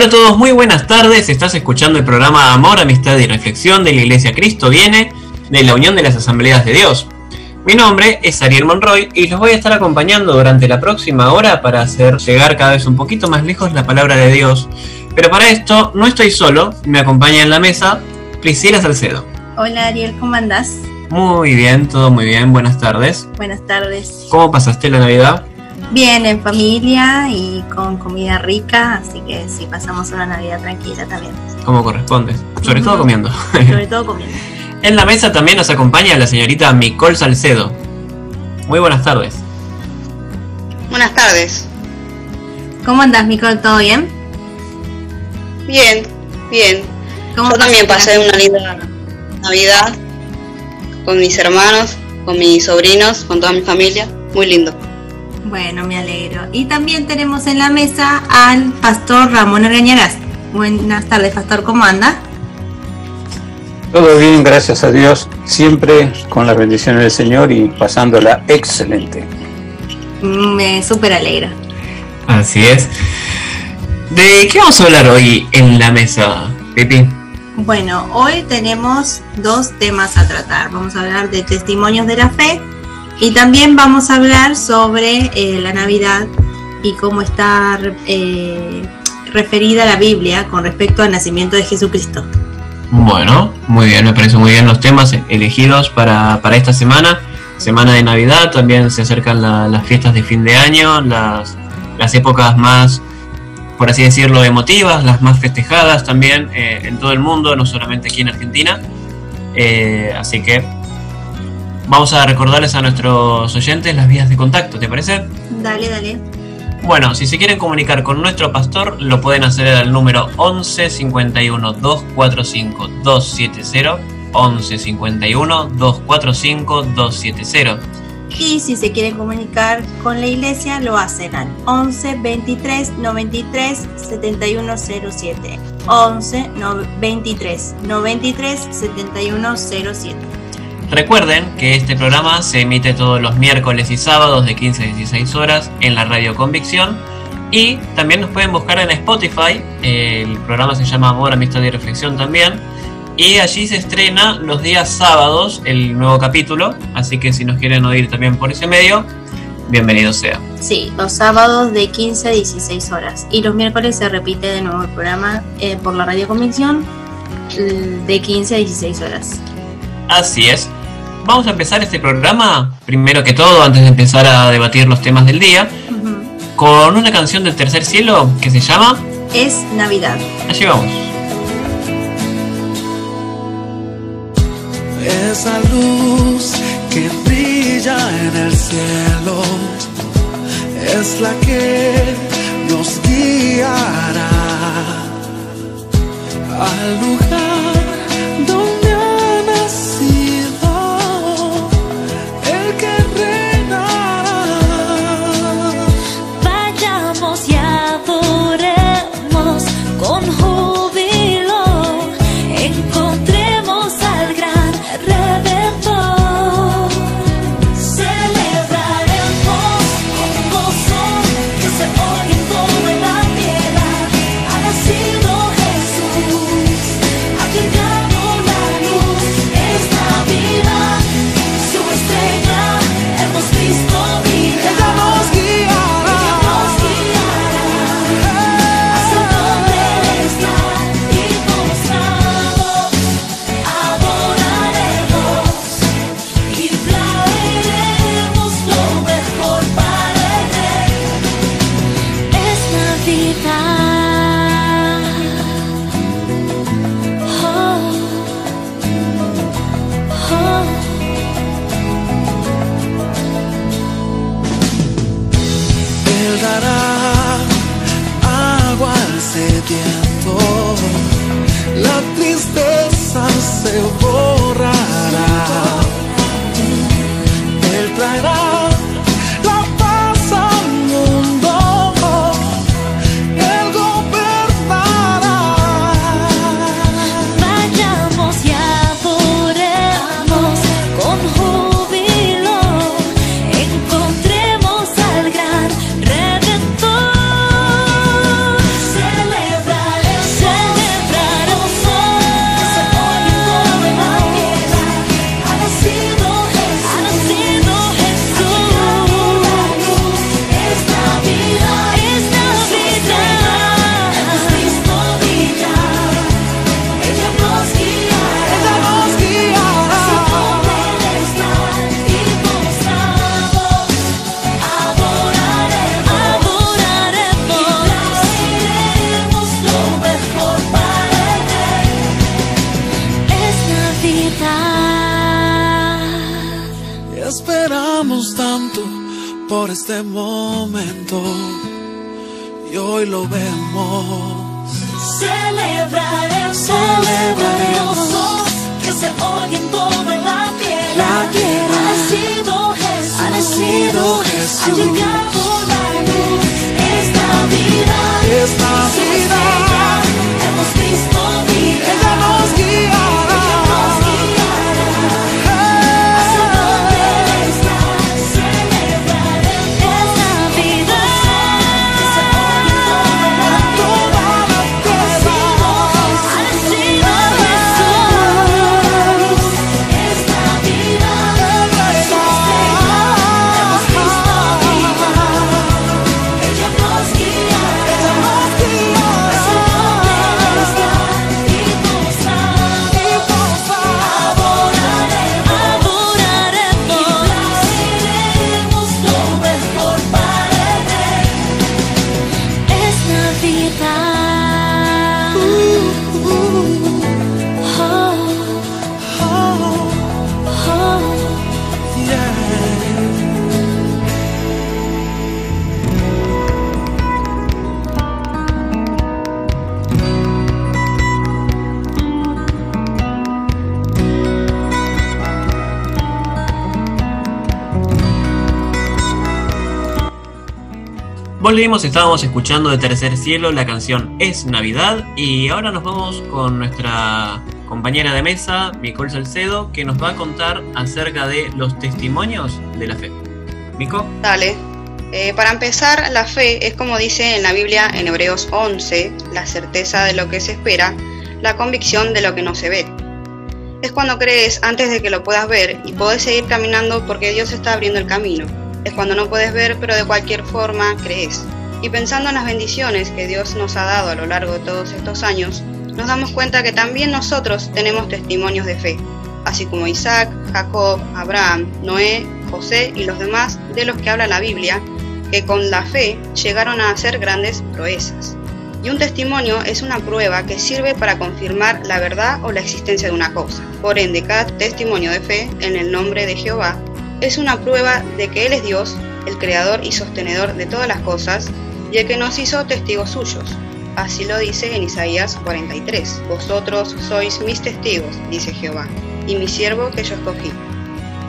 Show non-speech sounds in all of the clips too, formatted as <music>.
Hola a todos, muy buenas tardes. Estás escuchando el programa Amor, Amistad y Reflexión de la Iglesia Cristo Viene, de la Unión de las Asambleas de Dios. Mi nombre es Ariel Monroy y los voy a estar acompañando durante la próxima hora para hacer llegar cada vez un poquito más lejos la palabra de Dios. Pero para esto no estoy solo, me acompaña en la mesa Priscila Salcedo. Hola Ariel, ¿cómo andás? Muy bien, todo muy bien, buenas tardes. Buenas tardes. ¿Cómo pasaste la Navidad? Bien, en familia y con comida rica, así que sí, pasamos una Navidad tranquila también. Como corresponde, sobre todo comiendo. Sobre todo <laughs> comiendo. En la mesa también nos acompaña la señorita Micol Salcedo. Muy buenas tardes. Buenas tardes. ¿Cómo andás, Nicole? ¿Todo bien? Bien, bien. ¿Cómo Yo también pasé una linda Navidad con mis hermanos, con mis sobrinos, con toda mi familia. Muy lindo. Bueno, me alegro. Y también tenemos en la mesa al pastor Ramón Argañarás. Buenas tardes, pastor, ¿cómo anda? Todo bien, gracias a Dios, siempre con las bendiciones del Señor y pasándola excelente. Me súper alegra. Así es. ¿De qué vamos a hablar hoy en la mesa, Pipi? Bueno, hoy tenemos dos temas a tratar. Vamos a hablar de testimonios de la fe y también vamos a hablar sobre eh, la Navidad y cómo está eh, referida la Biblia con respecto al nacimiento de Jesucristo. Bueno, muy bien, me parecen muy bien los temas elegidos para, para esta semana. Semana de Navidad, también se acercan la- las fiestas de fin de año, las, las épocas más, por así decirlo, emotivas, las más festejadas también eh, en todo el mundo, no solamente aquí en Argentina. Así que vamos a recordarles a nuestros oyentes las vías de contacto, ¿te parece? Dale, dale. Bueno, si se quieren comunicar con nuestro pastor, lo pueden hacer al número 11 51 245 270. 11 51 245 270. Y si se quieren comunicar con la iglesia, lo hacen al 11 23 93 7107. 11 no- 23 93 7107. Recuerden que este programa se emite todos los miércoles y sábados de 15 a 16 horas en la radio Convicción. Y también nos pueden buscar en Spotify. El programa se llama Amor, Amistad y Reflexión también. Y allí se estrena los días sábados el nuevo capítulo. Así que si nos quieren oír también por ese medio, bienvenido sea. Sí, los sábados de 15 a 16 horas. Y los miércoles se repite de nuevo el programa eh, por la radio Convicción de 15 a 16 horas. Así es. Vamos a empezar este programa, primero que todo, antes de empezar a debatir los temas del día, con una canción del tercer cielo que se llama Es Navidad. Allí vamos. Esa luz que brilla en el cielo es la que nos guiará Navidad. Volvimos, estábamos escuchando de Tercer Cielo la canción Es Navidad y ahora nos vamos con nuestra compañera de mesa, Nicole Salcedo, que nos va a contar acerca de los testimonios de la fe. Mico, Dale. Eh, para empezar, la fe es como dice en la Biblia en Hebreos 11, la certeza de lo que se espera, la convicción de lo que no se ve. Es cuando crees antes de que lo puedas ver y podés seguir caminando porque Dios está abriendo el camino. Es cuando no puedes ver, pero de cualquier forma crees. Y pensando en las bendiciones que Dios nos ha dado a lo largo de todos estos años, nos damos cuenta que también nosotros tenemos testimonios de fe, así como Isaac, Jacob, Abraham, Noé, José y los demás de los que habla la Biblia, que con la fe llegaron a hacer grandes proezas. Y un testimonio es una prueba que sirve para confirmar la verdad o la existencia de una cosa. Por ende, cada testimonio de fe en el nombre de Jehová es una prueba de que Él es Dios, el creador y sostenedor de todas las cosas, y el que nos hizo testigos suyos. Así lo dice en Isaías 43. Vosotros sois mis testigos, dice Jehová, y mi siervo que yo escogí,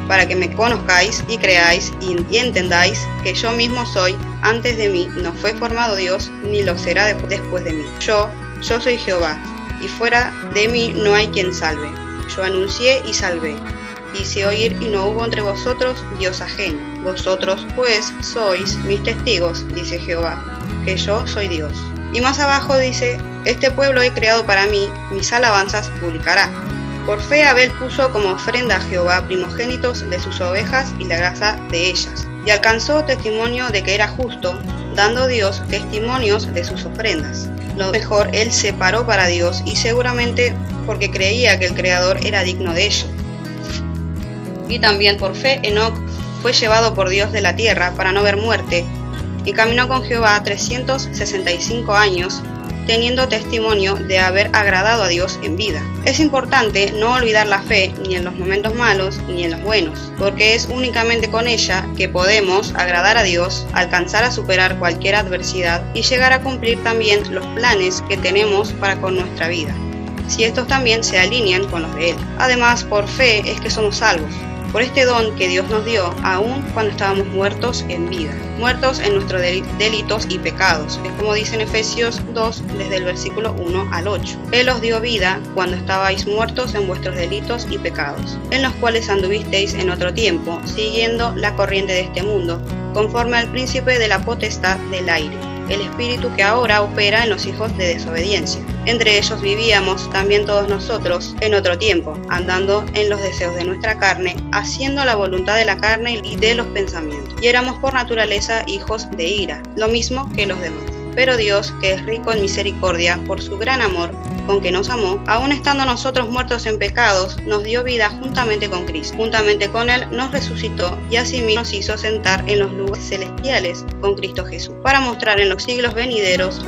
para que me conozcáis y creáis y, entendáis que yo mismo soy, antes de mí no fue formado Dios, ni lo será de- después de mí. Yo, yo soy Jehová, y fuera de mí no hay quien salve. Yo anuncié y salvé. Hice oír y no hubo entre vosotros Dios ajeno. Vosotros pues sois mis testigos, dice Jehová, que yo soy Dios. Y más abajo dice, este pueblo he creado para mí, mis alabanzas publicará. Por fe Abel puso como ofrenda a Jehová primogénitos de sus ovejas y la grasa de ellas, y alcanzó testimonio de que era justo, dando Dios testimonios de sus ofrendas. Lo mejor él separó para Dios y seguramente porque creía que el Creador era digno de ello. Y también por fe Enoc fue llevado por Dios de la tierra para no ver muerte, y caminó con Jehová 365 años, teniendo testimonio de haber agradado a Dios en vida. Es importante no olvidar la fe ni en los momentos malos ni en los buenos, porque es únicamente con ella que podemos agradar a Dios, alcanzar a superar cualquier adversidad y llegar a cumplir también los planes que tenemos para con nuestra vida si estos también se alinean con los de Él. Además, por fe es que somos salvos, por este don que Dios nos dio, aun cuando estábamos muertos en vida, muertos en nuestros deli- delitos y pecados. Es como dice en Efesios 2, desde el versículo 1 al 8. Él os dio vida cuando estabais muertos en vuestros delitos y pecados, en los cuales anduvisteis en otro tiempo, siguiendo la corriente de este mundo, conforme al príncipe de la potestad del aire el espíritu que ahora opera en los hijos de desobediencia. Entre ellos vivíamos también todos nosotros en otro tiempo, andando en los deseos de nuestra carne, haciendo la voluntad de la carne y de los pensamientos. Y éramos por naturaleza hijos de ira, lo mismo que los demás. Pero Dios, que es rico en misericordia, por su gran amor con que nos amó, aun estando nosotros muertos en pecados, nos dio vida juntamente con Cristo. Juntamente con Él nos resucitó y asimismo nos hizo sentar en los lugares celestiales con Cristo Jesús, para mostrar en los siglos venideros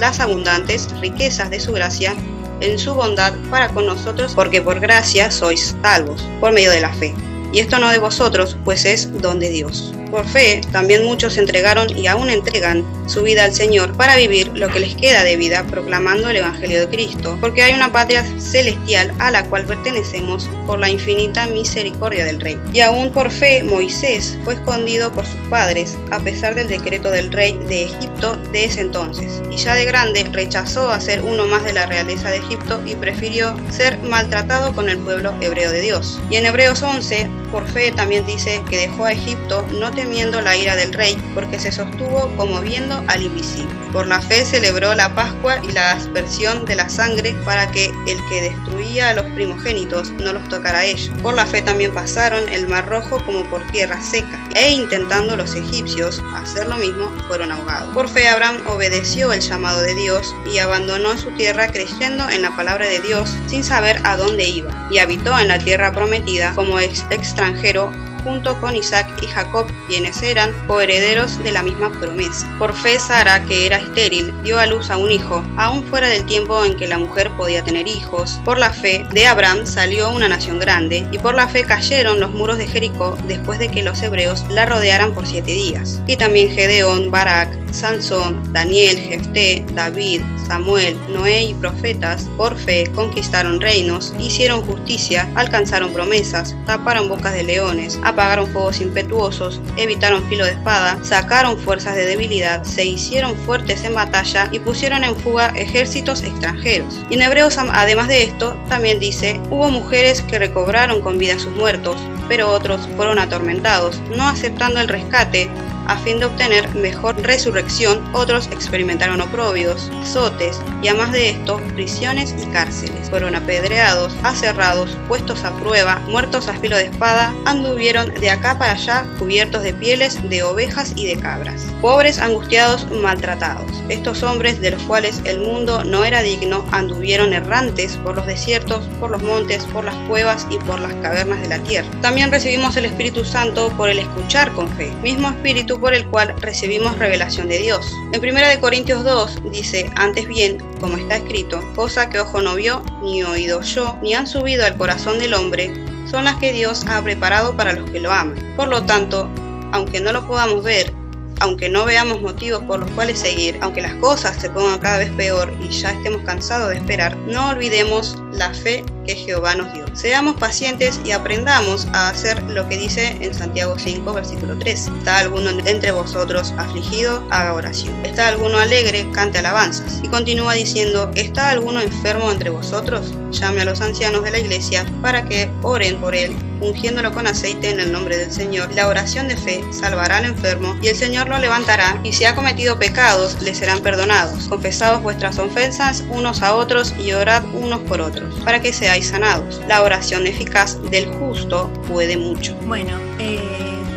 las abundantes riquezas de su gracia en su bondad para con nosotros, porque por gracia sois salvos, por medio de la fe. Y esto no de vosotros, pues es don de Dios. Por fe, también muchos entregaron y aún entregan su vida al Señor para vivir lo que les queda de vida proclamando el Evangelio de Cristo, porque hay una patria celestial a la cual pertenecemos por la infinita misericordia del Rey. Y aún por fe, Moisés fue escondido por sus padres, a pesar del decreto del rey de Egipto de ese entonces, y ya de grande rechazó a ser uno más de la realeza de Egipto y prefirió ser maltratado con el pueblo hebreo de Dios. Y en Hebreos 11, por fe también dice que dejó a Egipto no temiendo la ira del rey, porque se sostuvo como viendo al invisible. Por la fe celebró la Pascua y la aspersión de la sangre para que el que destruía a los primogénitos no los tocara a ellos. Por la fe también pasaron el mar rojo como por tierra seca, e intentando los egipcios hacer lo mismo, fueron ahogados. Por fe Abraham obedeció el llamado de Dios y abandonó su tierra creyendo en la palabra de Dios sin saber a dónde iba, y habitó en la tierra prometida como ex extranjero junto con Isaac y Jacob, quienes eran coherederos de la misma promesa. Por fe Sara, que era estéril, dio a luz a un hijo, aún fuera del tiempo en que la mujer podía tener hijos. Por la fe de Abraham salió una nación grande, y por la fe cayeron los muros de Jericó después de que los hebreos la rodearan por siete días. Y también Gedeón, Barak, Sansón, Daniel, Jefté, David, Samuel, Noé y profetas, por fe conquistaron reinos, hicieron justicia, alcanzaron promesas, taparon bocas de leones, apagaron fuegos impetuosos, evitaron filo de espada, sacaron fuerzas de debilidad, se hicieron fuertes en batalla y pusieron en fuga ejércitos extranjeros. Y en Hebreos, además de esto, también dice, hubo mujeres que recobraron con vida a sus muertos, pero otros fueron atormentados, no aceptando el rescate, a fin de obtener mejor resurrección, otros experimentaron oprobios, azotes y además de esto, prisiones y cárceles. Fueron apedreados, aserrados, puestos a prueba, muertos a filo de espada, anduvieron de acá para allá cubiertos de pieles de ovejas y de cabras. Pobres, angustiados, maltratados. Estos hombres de los cuales el mundo no era digno anduvieron errantes por los desiertos, por los montes, por las cuevas y por las cavernas de la tierra. También recibimos el Espíritu Santo por el escuchar con fe, mismo Espíritu por el cual recibimos revelación de Dios. En 1 Corintios 2 dice, antes bien, como está escrito, cosa que ojo no vio, ni oído yo, ni han subido al corazón del hombre, son las que Dios ha preparado para los que lo aman. Por lo tanto, aunque no lo podamos ver, aunque no veamos motivos por los cuales seguir, aunque las cosas se pongan cada vez peor y ya estemos cansados de esperar, no olvidemos la fe que Jehová nos dio. Seamos pacientes y aprendamos a hacer lo que dice en Santiago 5, versículo 3. ¿Está alguno entre vosotros afligido? Haga oración. ¿Está alguno alegre? Cante alabanzas. Y continúa diciendo, ¿está alguno enfermo entre vosotros? Llame a los ancianos de la iglesia para que oren por él ungiéndolo con aceite en el nombre del Señor. La oración de fe salvará al enfermo y el Señor lo levantará y si ha cometido pecados le serán perdonados. Confesados vuestras ofensas unos a otros y orad unos por otros para que seáis sanados. La oración eficaz del justo puede mucho. Bueno, eh,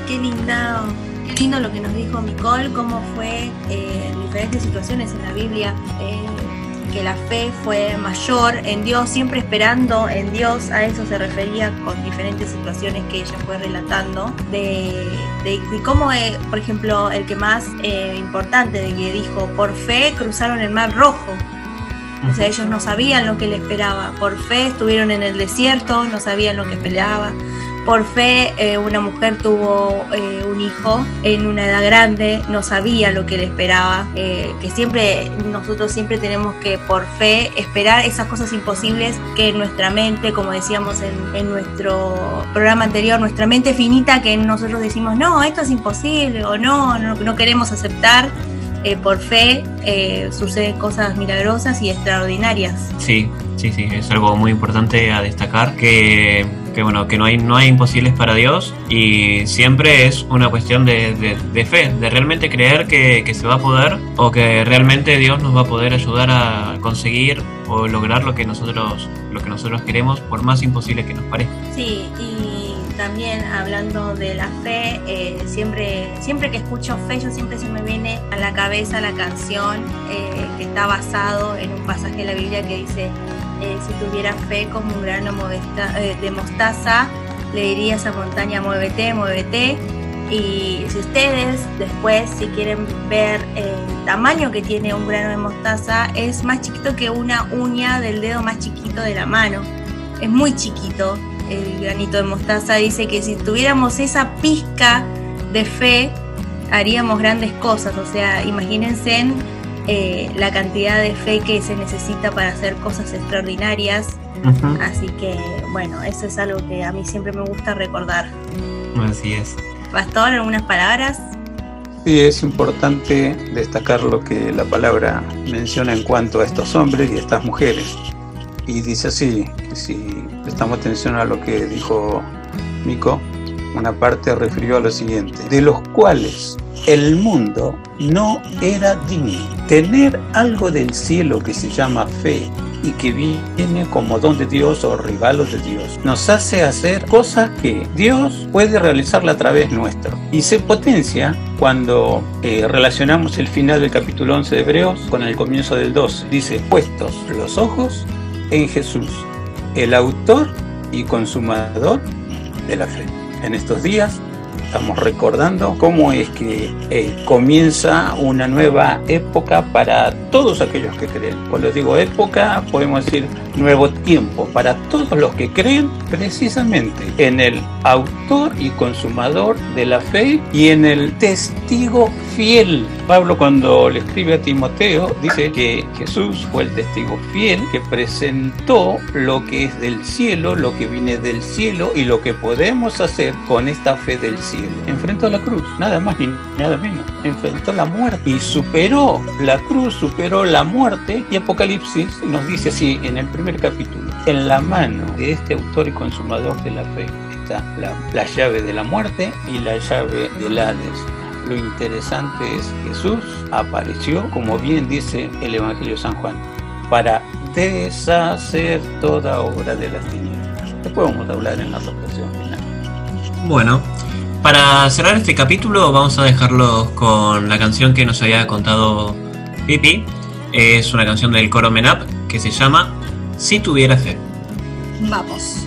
qué linda, qué lindo lo que nos dijo Nicole, cómo fue eh, en diferentes situaciones en la Biblia. eh, que la fe fue mayor en Dios, siempre esperando en Dios, a eso se refería con diferentes situaciones que ella fue relatando, de, de- de cómo, eh, por ejemplo, el que más eh, importante, de que dijo, por fe cruzaron el mar rojo, o sea, ellos no sabían lo que le esperaba. Por fe estuvieron en el desierto, no sabían lo que esperaba. Por fe eh, una mujer tuvo eh, un hijo en una edad grande, no sabía lo que le esperaba. Eh, que siempre, nosotros siempre tenemos que por fe esperar esas cosas imposibles que nuestra mente, como decíamos en, en nuestro programa anterior, nuestra mente finita que nosotros decimos, no, esto es imposible o no, no, no queremos aceptar eh, por fe eh, suceden cosas milagrosas y extraordinarias. Sí, sí, sí, es algo muy importante a destacar que, que, bueno, que no hay, no hay imposibles para Dios y siempre es una cuestión de, de- de fe, de realmente creer que, que se va a poder o que realmente Dios nos va a poder ayudar a conseguir o lograr lo que nosotros, lo que nosotros queremos, por más imposible que nos parezca. Sí, y también hablando de la fe, eh, siempre, siempre que escucho fe, yo siempre se me viene a la cabeza la canción eh, que está basado en un pasaje de la Biblia que dice, eh, si tuvieras fe como un grano de mostaza, le dirías a montaña, muévete, muévete. Y si ustedes después, si quieren ver el tamaño que tiene un grano de mostaza, es más chiquito que una uña del dedo más chiquito de la mano. Es muy chiquito el granito de mostaza. Dice que si tuviéramos esa pizca de fe haríamos grandes cosas. O sea, imagínense eh, la cantidad de fe que se necesita para hacer cosas extraordinarias. Así que, bueno, eso es algo que a mí siempre me gusta recordar. Así es. Pastor, algunas palabras. Sí, es importante destacar lo que la palabra menciona en cuanto a estos hombres y estas mujeres. Y dice así, que si prestamos atención a lo que dijo Mico, una parte refirió a lo siguiente, de los cuales el mundo no era digno. Tener algo del cielo que se llama fe y que viene como don de Dios o regalo de Dios, nos hace hacer cosas que Dios puede realizarla a través nuestro. Y se potencia cuando eh, relacionamos el final del capítulo 11 de Hebreos con el comienzo del 12. Dice, puestos los ojos en Jesús, el autor y consumador de la fe. En estos días estamos recordando cómo es que eh, comienza una nueva época para todos aquellos que creen. Cuando digo época, podemos decir nuevo tiempo para todos los que creen precisamente en el autor y consumador de la fe y en el testigo fiel. Pablo cuando le escribe a Timoteo dice que Jesús fue el testigo fiel que presentó lo que es del cielo, lo que viene del cielo y lo que podemos hacer con esta fe del cielo. Enfrentó la cruz, nada más ni nada menos. Enfrentó la muerte y superó la cruz, superó la muerte y Apocalipsis nos dice así en el primer capítulo, en la mano de este autor y consumador de la fe está la, la llave de la muerte y la llave del Hades. Lo interesante es Jesús apareció, como bien dice el Evangelio de San Juan, para deshacer toda obra de las tinieblas. Después vamos a hablar en la reflexión final. Bueno, para cerrar este capítulo vamos a dejarlos con la canción que nos había contado Pipi. Es una canción del coro Menap que se llama Si tuviera fe. Vamos.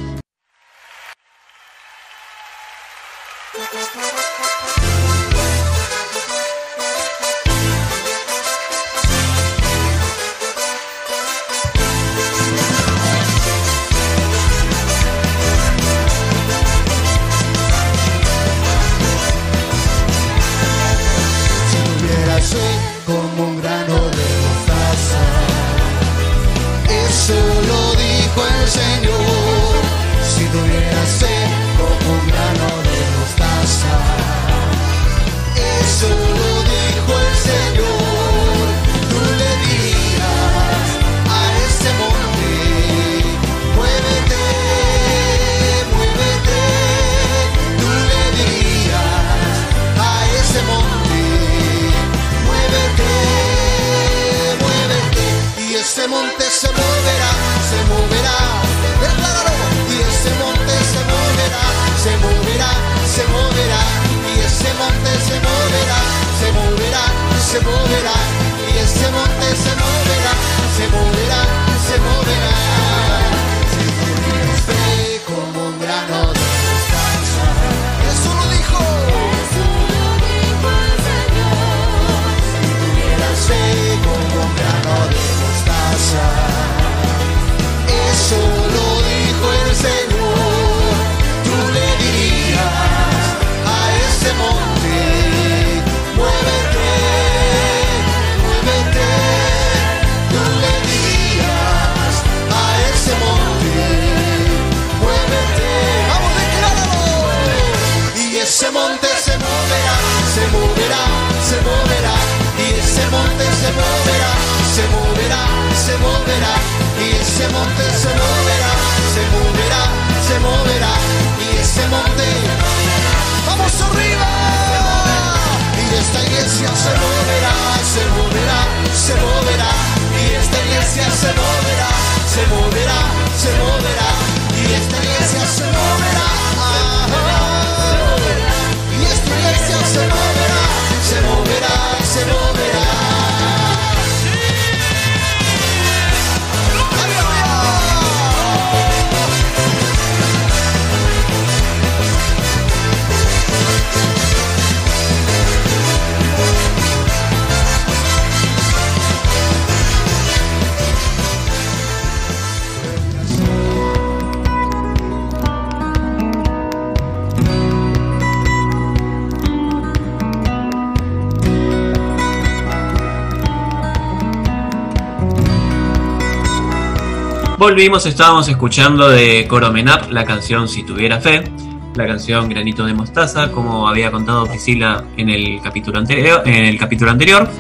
Volvimos, estábamos escuchando de Coromenap la canción Si tuviera fe, la canción Granito de Mostaza, como había contado Priscila en el capítulo anterior. En el capítulo anterior.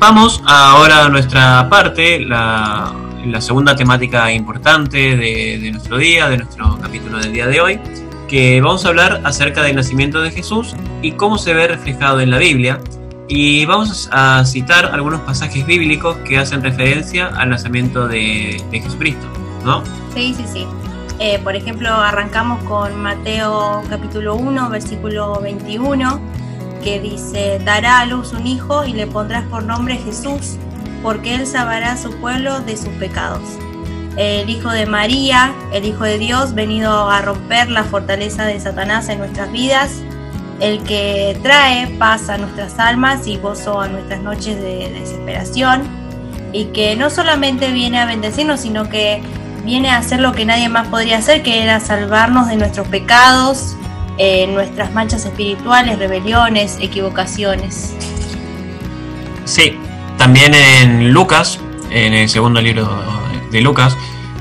Vamos ahora a nuestra parte, la, la segunda temática importante de, de nuestro día, de nuestro capítulo del día de hoy, que vamos a hablar acerca del nacimiento de Jesús y cómo se ve reflejado en la Biblia. Y vamos a citar algunos pasajes bíblicos que hacen referencia al nacimiento de, de Jesucristo, ¿no? Sí, sí, sí. Eh, por ejemplo, arrancamos con Mateo capítulo 1, versículo 21, que dice, dará a luz un hijo y le pondrás por nombre Jesús, porque él salvará a su pueblo de sus pecados. El Hijo de María, el Hijo de Dios, venido a romper la fortaleza de Satanás en nuestras vidas, el que trae paz a nuestras almas y gozo a nuestras noches de desesperación, y que no solamente viene a bendecirnos, sino que viene a hacer lo que nadie más podría hacer, que era salvarnos de nuestros pecados, eh, nuestras manchas espirituales, rebeliones, equivocaciones. Sí, también en Lucas, en el segundo libro de Lucas,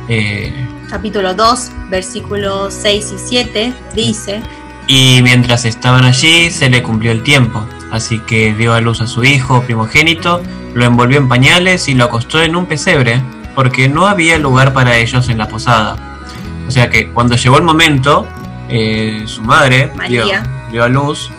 eh, Capítulo 2, versículos 6 y 7, dice, y mientras estaban allí se le cumplió el tiempo, así que dio a luz a su hijo primogénito, lo envolvió en pañales y lo acostó en un pesebre, porque no había lugar para ellos en la posada. O sea que cuando llegó el momento, eh, su madre dio, dio a luz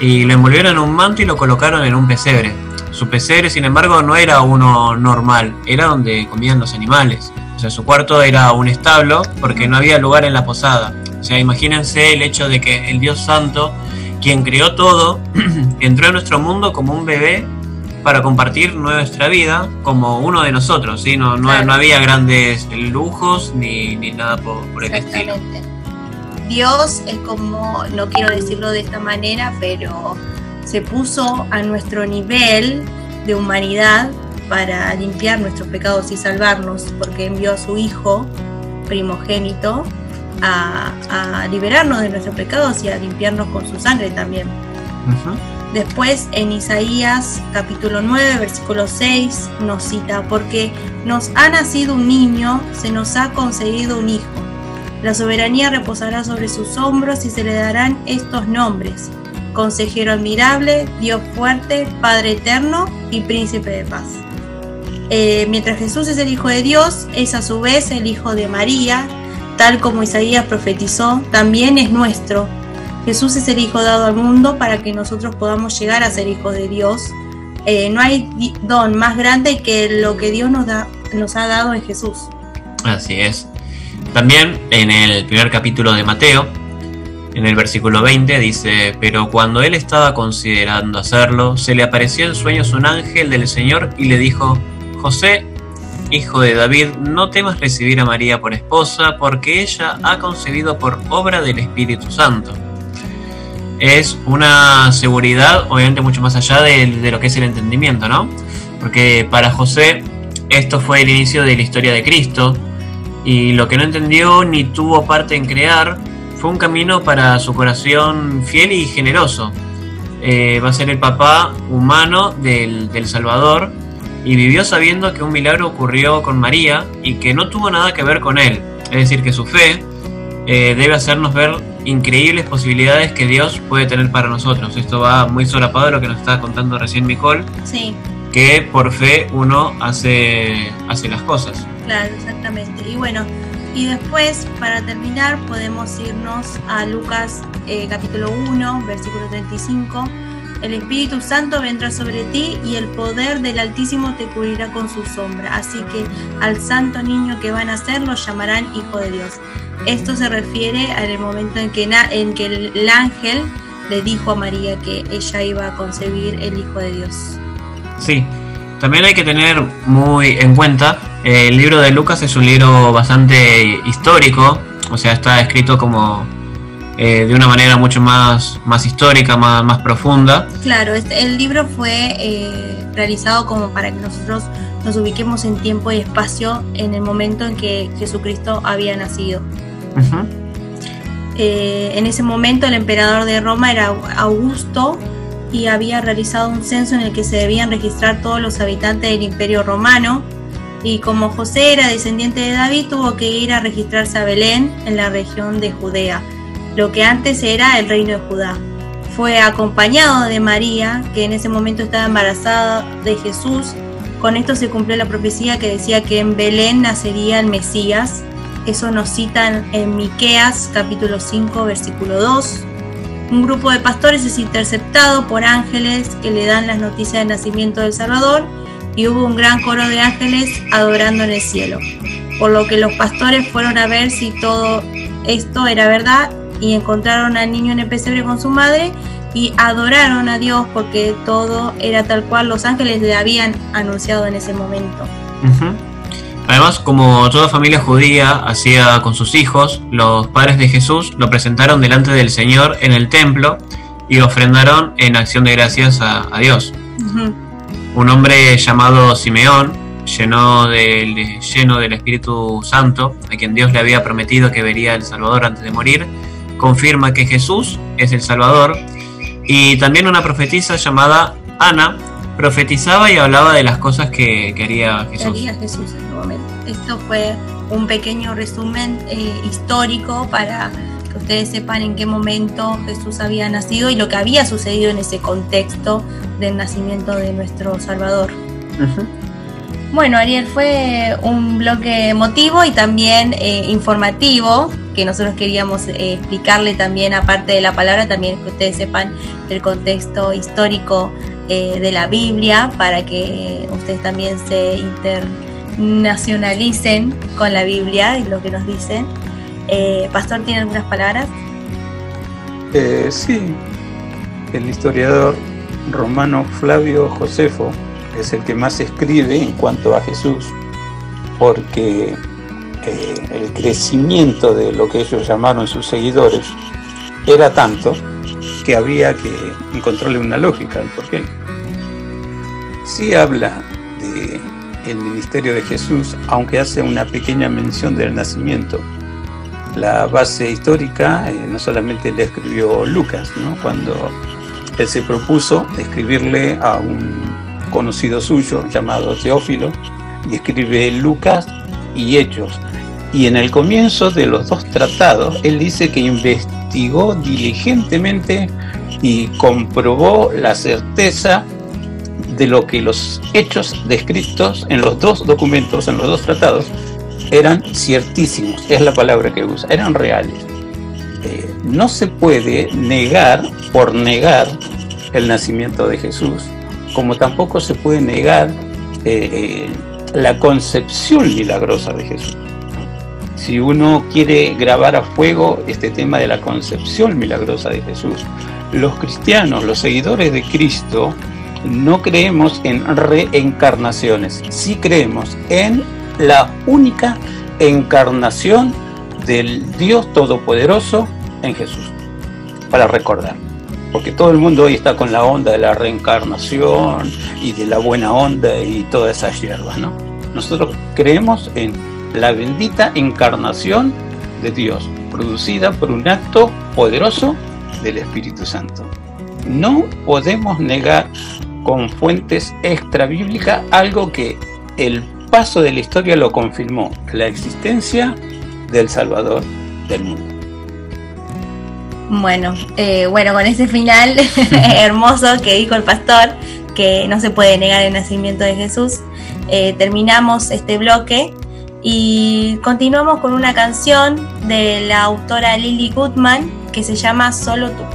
y lo envolvieron en un manto y lo colocaron en un pesebre. Su pesebre, sin embargo, no era uno normal, era donde comían los animales. O sea, su cuarto era un establo porque no había lugar en la posada. O sea, imagínense el hecho de que el Dios Santo, quien creó todo, <clears throat> entró en nuestro mundo como un bebé para compartir nuestra vida como uno de nosotros, ¿sí? No, no, Claro. no había grandes lujos ni, ni nada por, por el estilo. Dios es como, no quiero decirlo de esta manera, pero se puso a nuestro nivel de humanidad para limpiar nuestros pecados y salvarnos, porque envió a su Hijo primogénito a, a liberarnos de nuestros pecados y a limpiarnos con su sangre también. Después en Isaías capítulo 9, versículo 6 nos cita, porque nos ha nacido un niño, se nos ha concedido un hijo. La soberanía reposará sobre sus hombros y se le darán estos nombres. Consejero admirable, Dios fuerte, Padre eterno y príncipe de paz. Eh, mientras Jesús es el Hijo de Dios, es a su vez el Hijo de María, tal como Isaías profetizó, también es nuestro, Jesús es el Hijo dado al mundo para que nosotros podamos llegar a ser hijos de Dios. Eh, no hay don más grande que lo que Dios nos, da, nos ha dado en Jesús. Así es. También en el primer capítulo de Mateo, en el versículo 20, dice, pero cuando él estaba considerando hacerlo, se le apareció en sueños un ángel del Señor y le dijo, José, hijo de David, no temas recibir a María por esposa, porque ella ha concebido por obra del Espíritu Santo. Es una seguridad, obviamente, mucho más allá de, lo que es el entendimiento, ¿no? Porque para José esto fue el inicio de la historia de Cristo, y lo que no entendió ni tuvo parte en crear fue un camino para su corazón fiel y generoso. Eh, va a ser el papá humano del Salvador y vivió sabiendo que un milagro ocurrió con María y que no tuvo nada que ver con él. Es decir, que su fe eh, debe hacernos ver increíbles posibilidades que Dios puede tener para nosotros. Esto va muy solapado de lo que nos estaba contando recién Nicole, Sí, que por fe uno hace, hace las cosas. claro, exactamente. Y bueno, y después, para terminar, podemos irnos a Lucas eh, capítulo 1, versículo 35. El Espíritu Santo vendrá sobre ti y el poder del Altísimo te cubrirá con su sombra. Así que al santo niño que van a nacer lo llamarán Hijo de Dios. Esto se refiere al momento en que, en que el, el ángel le dijo a María que ella iba a concebir el Hijo de Dios. Sí, también hay que tener muy en cuenta, eh, el libro de Lucas es un libro bastante histórico, o sea, está escrito como eh, de una manera mucho más, más histórica, más, más profunda. Claro, este- el libro fue eh, realizado como para que nosotros nos ubiquemos en tiempo y espacio en el momento en que Jesucristo había nacido. Eh, en ese momento el emperador de Roma era Augusto y había realizado un censo en el que se debían registrar todos los habitantes del imperio romano. y como José era descendiente de David, tuvo que ir a registrarse a Belén en la región de Judea, lo que antes era el reino de Judá. Fue acompañado de María, que en ese momento estaba embarazada de Jesús. Con esto se cumplió la profecía que decía que en Belén nacería el Mesías. Eso nos citan en Miqueas capítulo 5 versículo 2. Un grupo de pastores es interceptado por ángeles que le dan las noticias del nacimiento del Salvador y hubo un gran coro de ángeles adorando en el cielo. Por lo que los pastores fueron a ver si todo esto era verdad y encontraron al niño en el pesebre con su madre y adoraron a Dios porque todo era tal cual los ángeles le habían anunciado en ese momento. Además, como toda familia judía hacía con sus hijos, los padres de Jesús lo presentaron delante del Señor en el templo y ofrendaron en acción de gracias a, a Dios. Un hombre llamado Simeón, lleno del, lleno del Espíritu Santo, a quien Dios le había prometido que vería el Salvador antes de morir, confirma que Jesús es el Salvador. Y también una profetisa llamada Ana profetizaba y hablaba de las cosas que, que haría que Jesús. haría Jesús en el momento. Esto fue un pequeño resumen eh, histórico para que ustedes sepan en qué momento Jesús había nacido y lo que había sucedido en ese contexto del nacimiento de nuestro Salvador. Ujú. Bueno, Ariel, fue un bloque emotivo y también eh, informativo que nosotros queríamos eh, explicarle también, aparte de la palabra, también que ustedes sepan del contexto histórico eh, de la Biblia para que ustedes también se internacionalicen con la Biblia y lo que nos dicen. Pastor, ¿tiene algunas palabras? Sí, el historiador romano Flavio Josefo es el que más escribe en cuanto a Jesús, porque eh, el crecimiento de lo que ellos llamaron sus seguidores era tanto que había que encontrarle una lógica al porqué. Sí habla de ministerio de Jesús, aunque hace una pequeña mención del nacimiento. La base histórica eh, no solamente le escribió Lucas, ¿no? cuando él se propuso escribirle a un conocido suyo llamado Teófilo, y escribe Lucas y Hechos. Y en el comienzo de los dos tratados, él dice que investigó diligentemente y comprobó la certeza de lo que los hechos descritos en los dos documentos, en los dos tratados, eran ciertísimos, es la palabra que usa, eran reales. Eh, no se puede negar por negar el nacimiento de Jesús, como tampoco se puede negar eh, eh, la concepción milagrosa de Jesús. Si uno quiere grabar a fuego este tema de la concepción milagrosa de Jesús, los cristianos, los seguidores de Cristo, no creemos en reencarnaciones, sí creemos en la única encarnación del Dios Todopoderoso en Jesús. Para recordar. Porque todo el mundo hoy está con la onda de la reencarnación y de la buena onda y todas esas hierbas, ¿no? Nosotros creemos en la bendita encarnación de Dios, producida por un acto poderoso del Espíritu Santo. No podemos negar con fuentes extra bíblicas algo que el paso de la historia lo confirmó, la existencia del Salvador del mundo. Bueno, eh, bueno, con ese final <laughs> hermoso que dijo el pastor, que no se puede negar el nacimiento de Jesús, eh, terminamos este bloque y continuamos con una canción de la autora Lily Goodman que se llama Solo tú.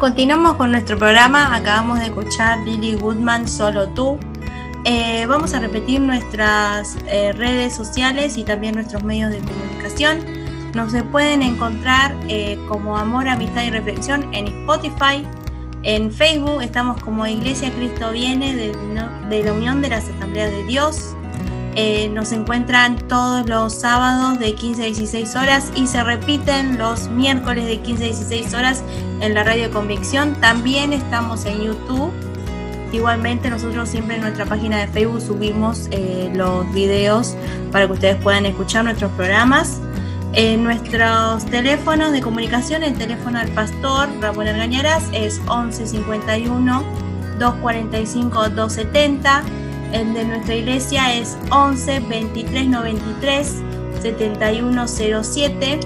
Continuamos con nuestro programa. Acabamos de escuchar Lily Goodman, Solo tú. Eh, vamos a repetir nuestras eh, redes sociales y también nuestros medios de comunicación. Nos pueden encontrar eh, como Amor, Amistad y Reflexión en Spotify. En Facebook estamos como Iglesia Cristo Viene de, la Unión de las Asambleas de Dios. Nos encuentran todos los sábados de 15 a 16 horas y se repiten los miércoles de 15 a 16 horas en la radio Convicción. También estamos en YouTube. Igualmente nosotros siempre en nuestra página de Facebook subimos eh, los videos para que ustedes puedan escuchar nuestros programas. En nuestros teléfonos de comunicación, el teléfono del pastor Ramón Argañarás es 11 51 245 270. El de nuestra iglesia es 11 23 93 7107.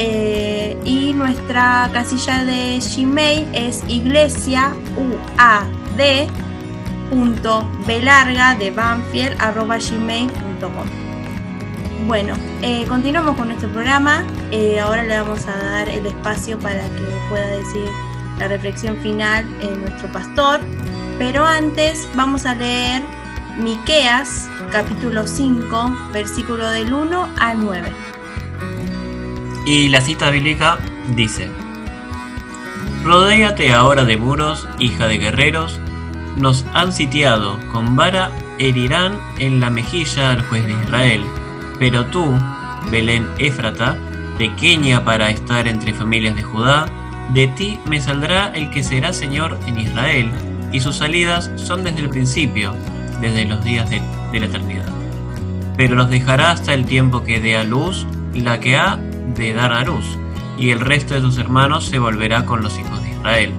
Eh, y nuestra casilla de Gmail es iglesia punto belarga de Banfield arroba. Bueno, eh, continuamos con nuestro programa. Eh, ahora le vamos a dar el espacio para que pueda decir la reflexión final en nuestro pastor. Pero antes vamos a leer Miqueas, capítulo 5, versículo del 1 al 9. Y la cita bíblica dice: Rodéate ahora de muros, hija de guerreros, nos han sitiado, con vara herirán en la mejilla al juez de Israel. Pero tú, Belén Éfrata, pequeña para estar entre familias de Judá, de ti me saldrá el que será Señor en Israel, y sus salidas son desde el principio, desde los días de, de la eternidad. Pero los dejará hasta el tiempo que dé a luz la que ha de dar a luz, y el resto de sus hermanos se volverá con los hijos de Israel.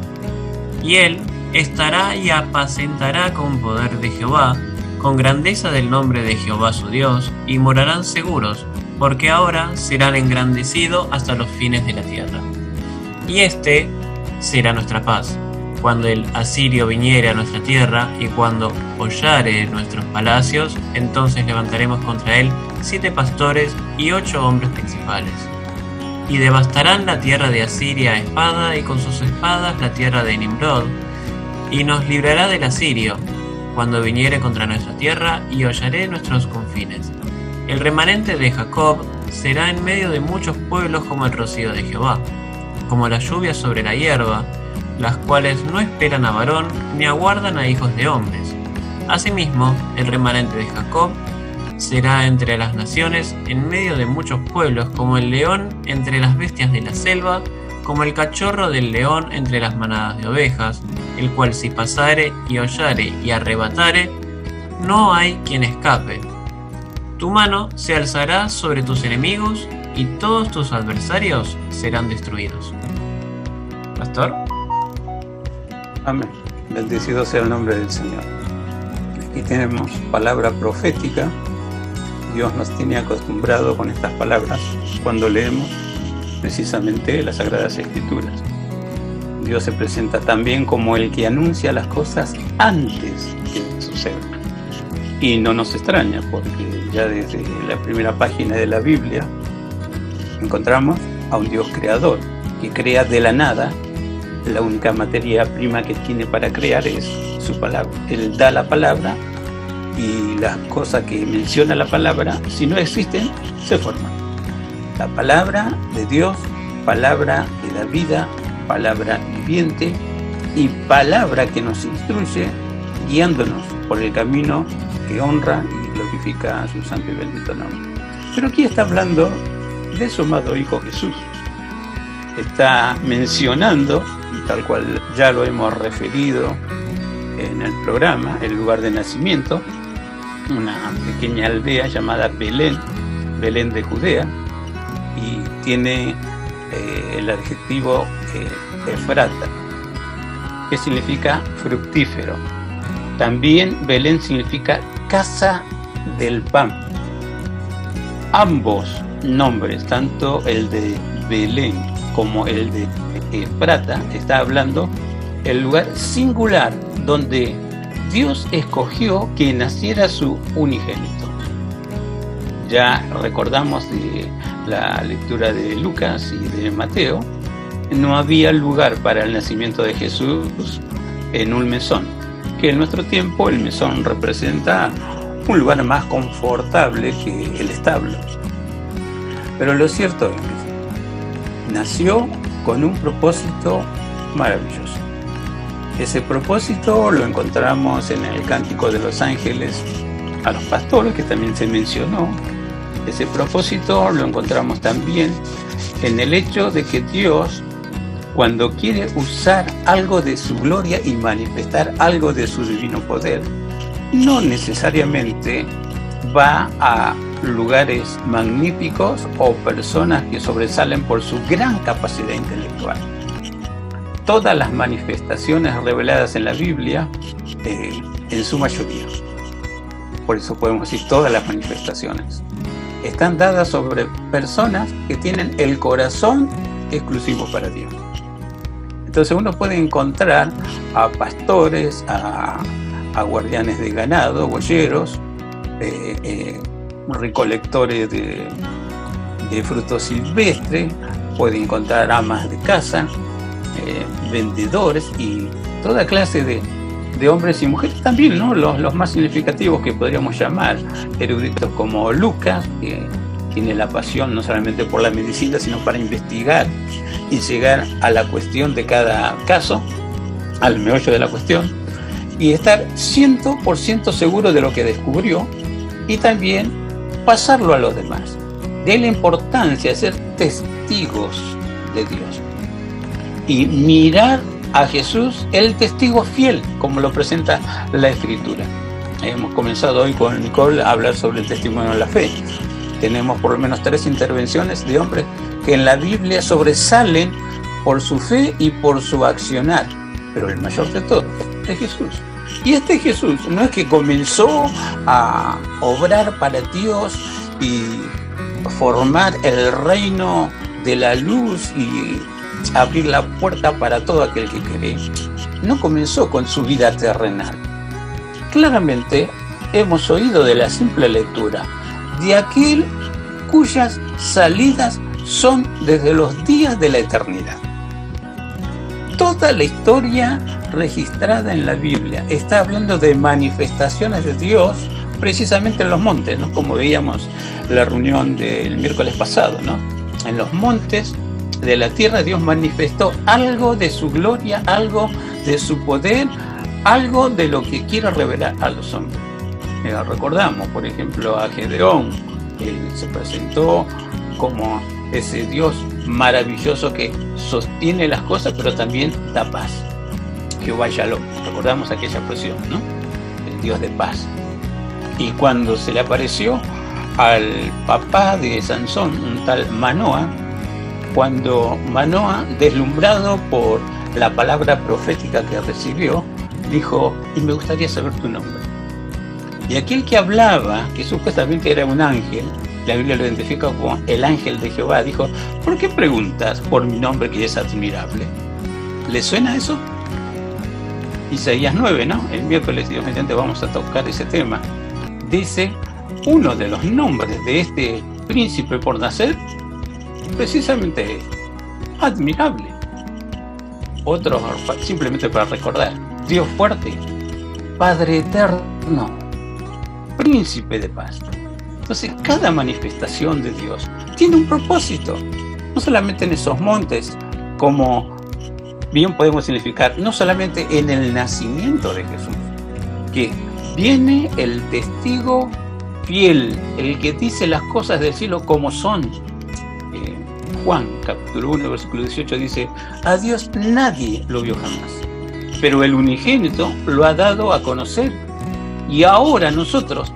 Y él estará y apacentará con poder de Jehová, con grandeza del nombre de Jehová su Dios, y morarán seguros, porque ahora serán engrandecidos hasta los fines de la tierra. Y este será nuestra paz, cuando el asirio viniere a nuestra tierra y cuando hollare nuestros palacios, entonces levantaremos contra él siete pastores y ocho hombres principales. Y devastarán la tierra de Asiria a espada y con sus espadas la tierra de Nimrod, y nos librará del asirio, cuando viniere contra nuestra tierra y hollaré nuestros confines. El remanente de Jacob será en medio de muchos pueblos como el rocío de Jehová, como la lluvia sobre la hierba, las cuales no esperan a varón ni aguardan a hijos de hombres. Asimismo, el remanente de Jacob será entre las naciones en medio de muchos pueblos, como el león entre las bestias de la selva, como el cachorro del león entre las manadas de ovejas, el cual si pasare y hollare y arrebatare, no hay quien escape. Tu mano se alzará sobre tus enemigos y todos tus adversarios serán destruidos. Pastor. Amén. Bendecido sea el nombre del Señor. Aquí tenemos palabra profética. Dios nos tiene acostumbrado con estas palabras cuando leemos precisamente las Sagradas Escrituras. Dios se presenta también como el que anuncia las cosas antes que sucedan. Y no nos extraña porque ya desde la primera página de la Biblia encontramos a un Dios creador que crea de la nada. La única materia prima que tiene para crear es su palabra. Él da la palabra y las cosas que menciona la palabra, si no existen, se forman. La palabra de Dios, palabra que da vida, palabra viviente y palabra que nos instruye guiándonos por el camino que honra y glorifica a su santo y bendito nombre. Pero aquí está hablando de su amado Hijo Jesús. Está mencionando, tal cual ya lo hemos referido en el programa, el lugar de nacimiento, una pequeña aldea llamada Belén, Belén de Judea, y tiene eh, el adjetivo eh, Efrata, que significa fructífero. También Belén significa casa del pan. Ambos nombres, tanto el de Belén como el de Efrata, está hablando el lugar singular donde Dios escogió que naciera su unigénito. Ya recordamos de la lectura de Lucas y de Mateo, no había lugar para el nacimiento de Jesús en un mesón, que en nuestro tiempo el mesón representa un lugar más confortable que el establo. Pero lo cierto es nació con un propósito maravilloso. Ese propósito lo encontramos en el Cántico de los Ángeles a los pastores, que también se mencionó. Ese propósito lo encontramos también en el hecho de que Dios, cuando quiere usar algo de su gloria y manifestar algo de su divino poder, no necesariamente va a lugares magníficos o personas que sobresalen por su gran capacidad intelectual todas las manifestaciones reveladas en la Biblia, eh, en su mayoría, por eso podemos decir todas las manifestaciones, están dadas sobre personas que tienen el corazón exclusivo para Dios. Entonces uno puede encontrar a pastores, a, guardianes de ganado, boyeros, eh, eh, recolectores de, de frutos silvestres, puede encontrar amas de casa, eh, vendedores y toda clase de, de, hombres y mujeres también, ¿no? Los, los, más significativos que podríamos llamar eruditos como Lucas, que tiene la pasión no solamente por la medicina, sino para investigar y llegar a la cuestión de cada caso, al meollo de la cuestión, y estar 100% seguro de lo que descubrió y también pasarlo a los demás. De la importancia de ser testigos de Dios y mirar a Jesús el testigo fiel, como lo presenta la Escritura. Hemos comenzado hoy con Nicole a hablar sobre el testimonio de la fe. Tenemos por lo menos tres intervenciones de hombres que en la Biblia sobresalen por su fe y por su accionar, pero el mayor de todos es Jesús. Y este Jesús no es que comenzó a obrar para Dios y formar el reino de la luz y abrir la puerta para todo aquel que cree. No comenzó con su vida terrenal. Claramente hemos oído de la simple lectura de aquel cuyas salidas son desde los días de la eternidad. Toda la historia registrada en la Biblia está hablando de manifestaciones de Dios precisamente en los montes, ¿no? como veíamos la reunión del miércoles pasado. ¿no? En los montes de la tierra Dios manifestó algo de su gloria, algo de su poder, algo de lo que quiere revelar a los hombres. Eh, recordamos, por ejemplo, a Gedeón, que se presentó como ese Dios maravilloso que sostiene las cosas, pero también da paz. Jehová Shalom, recordamos aquella expresión, ¿no? El Dios de paz. Y cuando se le apareció al papá de Sansón, un tal Manoa, cuando Manoa, deslumbrado por la palabra profética que recibió, dijo, y me gustaría saber tu nombre. Y aquel que hablaba, que supuestamente era un ángel, la Biblia lo identifica como el ángel de Jehová, dijo, ¿por qué preguntas por mi nombre que es admirable? ¿Le suena eso? Isaías 9, ¿no? El miércoles, Dios mediante, vamos a tocar ese tema. Dice, uno de los nombres de este príncipe por nacer, precisamente admirable. Otro, simplemente para recordar, Dios fuerte, Padre eterno, príncipe de paz. Entonces, cada manifestación de Dios tiene un propósito, no solamente en esos montes, como bien podemos significar, no solamente en el nacimiento de Jesús, que viene el testigo fiel, el que dice las cosas del cielo como son. Juan, capítulo 1, versículo 18 dice, a Dios nadie lo vio jamás, pero el unigénito lo ha dado a conocer. Y ahora nosotros,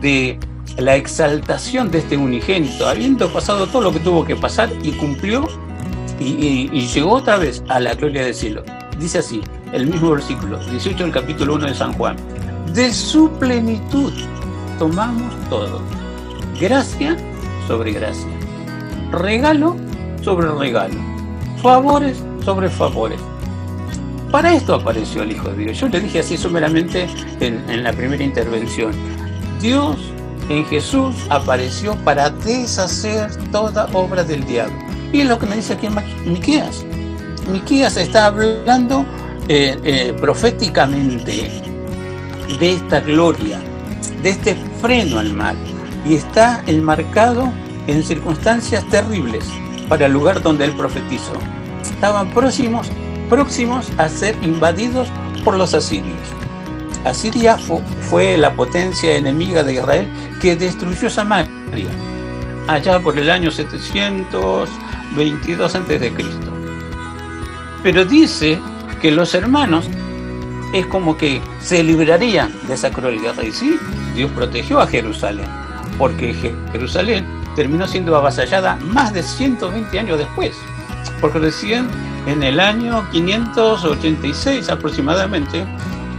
de la exaltación de este unigénito, habiendo pasado todo lo que tuvo que pasar y cumplió y llegó otra vez a la gloria del cielo. Dice así, el mismo versículo, 18 del capítulo 1 de San Juan. De su plenitud tomamos todo. Gracia sobre gracia. Regalo sobre regalo. Favores sobre favores. Para esto apareció el Hijo de Dios. Yo le dije así someramente en, en la primera intervención. Dios en Jesús apareció para deshacer toda obra del diablo. Y es lo que me dice aquí en. Miqueas está hablando eh, eh, proféticamente de esta gloria, de este freno al mal. Y está enmarcado en circunstancias terribles para el lugar donde él profetizó. Estaban próximos, próximos a ser invadidos por los asirios. Asiria fu- fue la potencia enemiga de Israel que destruyó Samaria allá por el año 722 a.C. Pero dice que los hermanos es como que se librarían de esa cruel guerra. Y sí, Dios protegió a Jerusalén, porque Je- Jerusalén terminó siendo avasallada más de 120 años después, porque recién en el año 586 aproximadamente,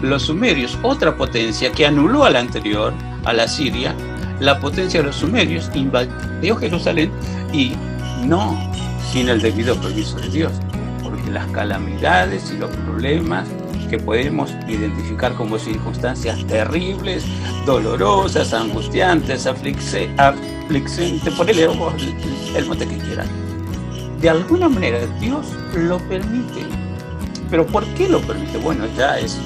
los sumerios, otra potencia que anuló a la anterior, a la Siria, la potencia de los sumerios invadió Jerusalén y no sin el debido permiso de Dios, porque las calamidades y los problemas que podemos identificar como circunstancias terribles, dolorosas, angustiantes, aflicciones, ponele el, mote que quieran. De alguna manera Dios lo permite. Pero ¿por qué lo permite? Bueno, ya es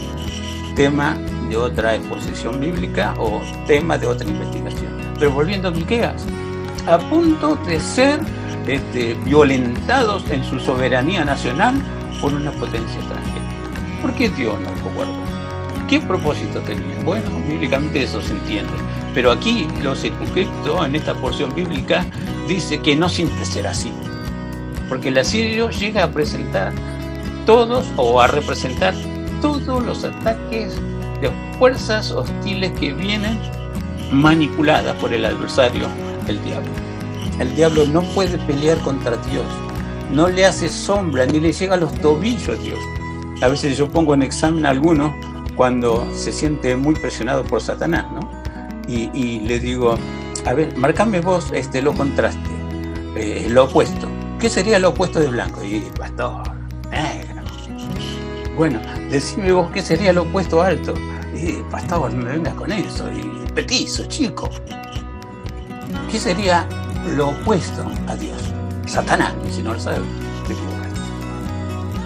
tema de otra exposición bíblica o tema de otra investigación. Pero volviendo a Miqueas, a punto de ser este, violentados en su soberanía nacional por una potencia extranjera. ¿Por qué Dios no lo guardó? ¿Qué propósito tenía? Bueno, bíblicamente eso se entiende. Pero aquí lo circunscripto en esta porción bíblica dice que no siempre será así. Porque el asirio llega a presentar todos o a representar todos los ataques de fuerzas hostiles que vienen manipuladas por el adversario, el diablo. El diablo no puede pelear contra Dios, no le hace sombra ni le llega a los tobillos a Dios. A veces yo pongo en examen a alguno cuando se siente muy presionado por Satanás, ¿no? Y, le digo, a ver, marcame vos este, lo contraste, eh, lo opuesto. ¿Qué sería lo opuesto de blanco? Y pastor, negro. Bueno, decime vos qué sería lo opuesto alto. Y pastor, no me vengas con eso. Y petizo, chico. ¿Qué sería lo opuesto a Dios? Satanás, si no lo sabes.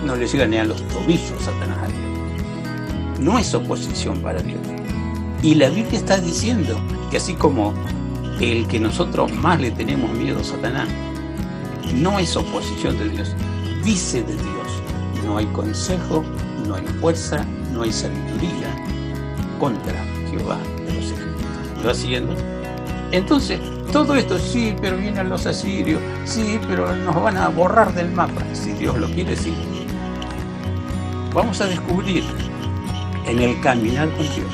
No le llega ni a los tobillos Satanás a. No es oposición para Dios. Y la Biblia está diciendo que así como el que nosotros más le tenemos miedo a Satanás, no es oposición de Dios, dice de Dios. No hay consejo, no hay fuerza, no hay sabiduría contra Jehová de los ejércitos. ¿Lo va siguiendo? Entonces, todo esto, sí, pero vienen los asirios, sí, pero nos van a borrar del mapa. Si Dios lo quiere, sí. Vamos a descubrir en el caminar con Dios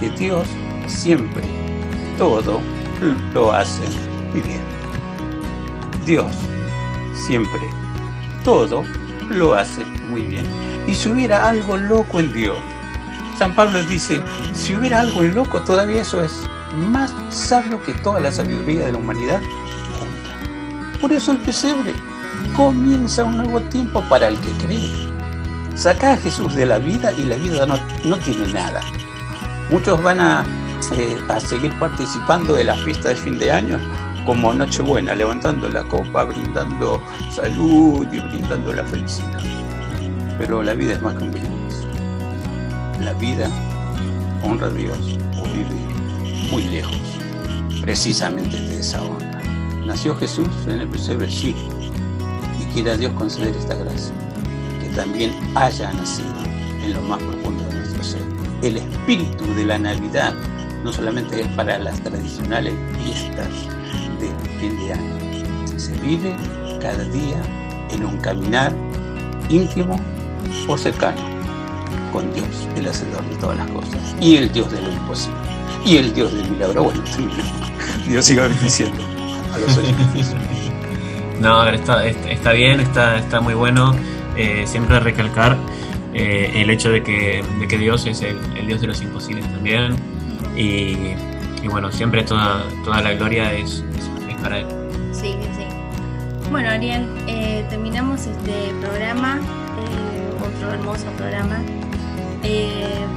que Dios siempre, todo, lo hacen muy bien. Dios siempre todo lo hace muy bien. Y si hubiera algo loco en Dios, San Pablo dice, si hubiera algo loco, todavía eso es más sabio que toda la sabiduría de la humanidad. Por eso el pesebre comienza un nuevo tiempo para el que cree. Saca a Jesús de la vida y la vida no, no tiene nada. Muchos van a, eh, a seguir participando de la fiesta de fin de año como Nochebuena, levantando la copa, brindando salud y brindando la felicidad. Pero la vida es más que un brindis. La vida honra a Dios o vive muy lejos, precisamente de esa honra. Nació Jesús en el pesebre, sí, y quiera Dios conceder esta gracia, también haya nacido en lo más profundo de nuestro ser. El espíritu de la Navidad no solamente es para las tradicionales fiestas de fin de año, se vive cada día en un caminar íntimo o cercano con Dios, el hacedor de todas las cosas, y el Dios de lo imposible, y el Dios del milagro. Bueno, Dios siga bendiciendo a los <laughs> oyentes. No, está, está bien, está, está muy bueno. Eh, siempre recalcar eh, el hecho de que, de que Dios es el, Dios de los imposibles también. Y, bueno, siempre toda, toda la gloria es, es- para Él. Sí, sí. Bueno, Ariel, eh, terminamos este programa, otro hermoso programa.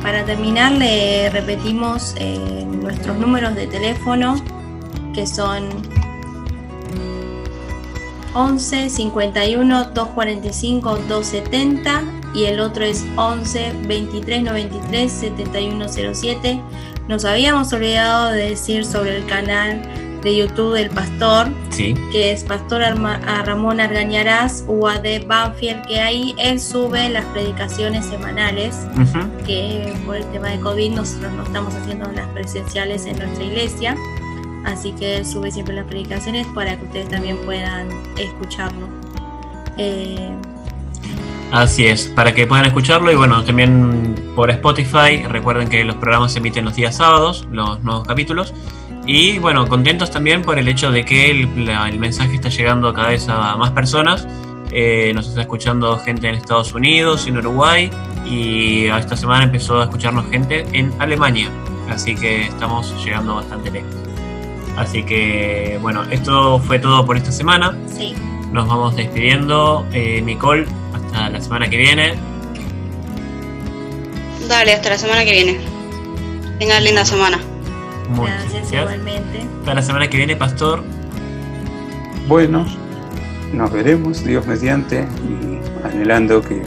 Para terminar, le repetimos nuestros números de teléfono, que son 11 51 245 270 y el otro es 11 23 93 7107. Nos habíamos olvidado de decir sobre el canal de YouTube del pastor, Sí, que es Pastor Arma- Ramón Argañarás, UAD Banfield, que ahí él sube las predicaciones semanales, que por el tema de COVID nosotros no estamos haciendo las presenciales en nuestra iglesia, así que él sube siempre las predicaciones para que ustedes también puedan escucharlo. Eh, así es, para que puedan escucharlo y bueno, también por Spotify, recuerden que los programas se emiten los días sábados, los nuevos capítulos. Y bueno, contentos también por el hecho de que el, la- el mensaje está llegando cada vez a más personas. Eh, nos está escuchando gente en Estados Unidos, en Uruguay y esta semana empezó a escucharnos gente en Alemania. Así que estamos llegando bastante lejos. Así que bueno, esto fue todo por esta semana. sí, Nos vamos despidiendo. Eh, Nicole, hasta la semana que viene. Dale, hasta la semana que viene. Tengan linda semana. Muchas gracias gracias. igualmente. Hasta la semana que viene, Pastor. Bueno, nos veremos, Dios mediante, y anhelando que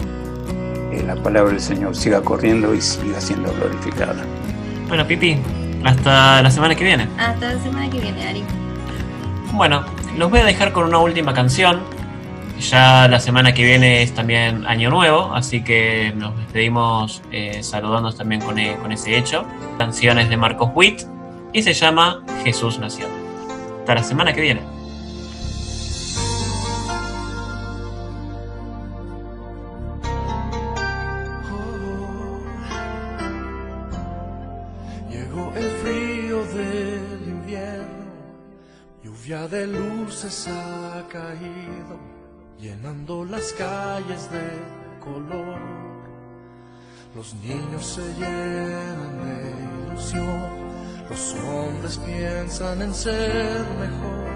eh, la palabra del Señor siga corriendo y siga siendo glorificada. Bueno, Pipi, hasta la semana que viene. Hasta la semana que viene, Ari. Bueno, los voy a dejar con una última canción. Ya la semana que viene es también Año Nuevo, así que nos despedimos eh, saludándonos también con, e- con ese hecho. Canciones de Marcos Witt y se llama Jesús Nació. Hasta la semana que viene. Caído, llenando las calles de color. Los niños se llenan de ilusión, los hombres piensan en ser mejor.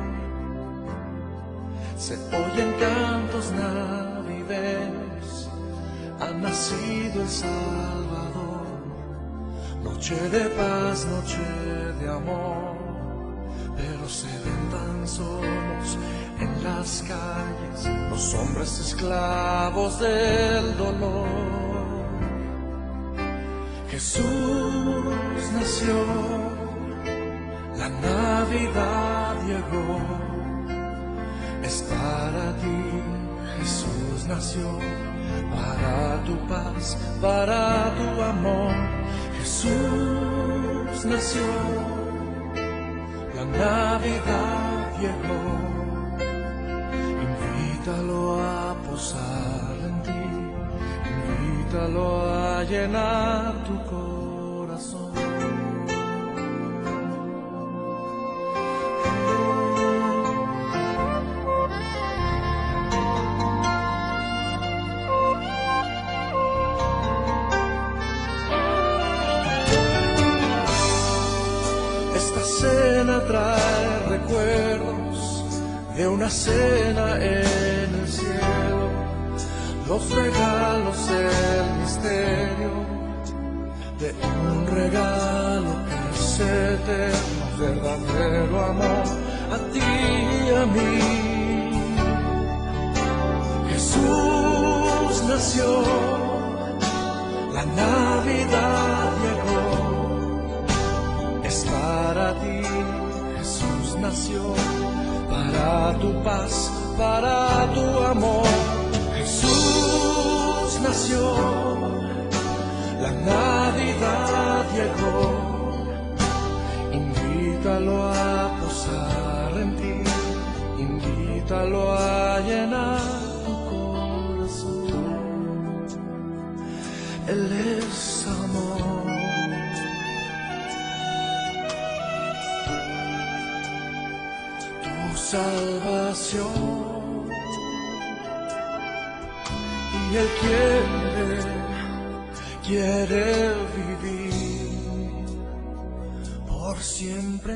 Se oyen cantos navideños, ha nacido el Salvador. Noche de paz, noche de amor, pero se ven tan solos en las calles los hombres esclavos del dolor. Jesús nació, la Navidad llegó, es para ti, Jesús nació, para tu paz, para tu amor. Jesús nació, la Navidad llegó invítalo a posar en ti, invítalo a llenar tu corazón. Esta cena trae de una cena en el cielo, los regalos, el misterio de un regalo que es eterno, verdadero amor a ti y a mí. Jesús nació, la Navidad llegó, es para ti, Jesús nació, para tu paz, para tu amor. Jesús nació, la Navidad llegó, invítalo a posar en ti, invítalo a llenar tu corazón. Él es salvación. Y Él quiere, quiere vivir por siempre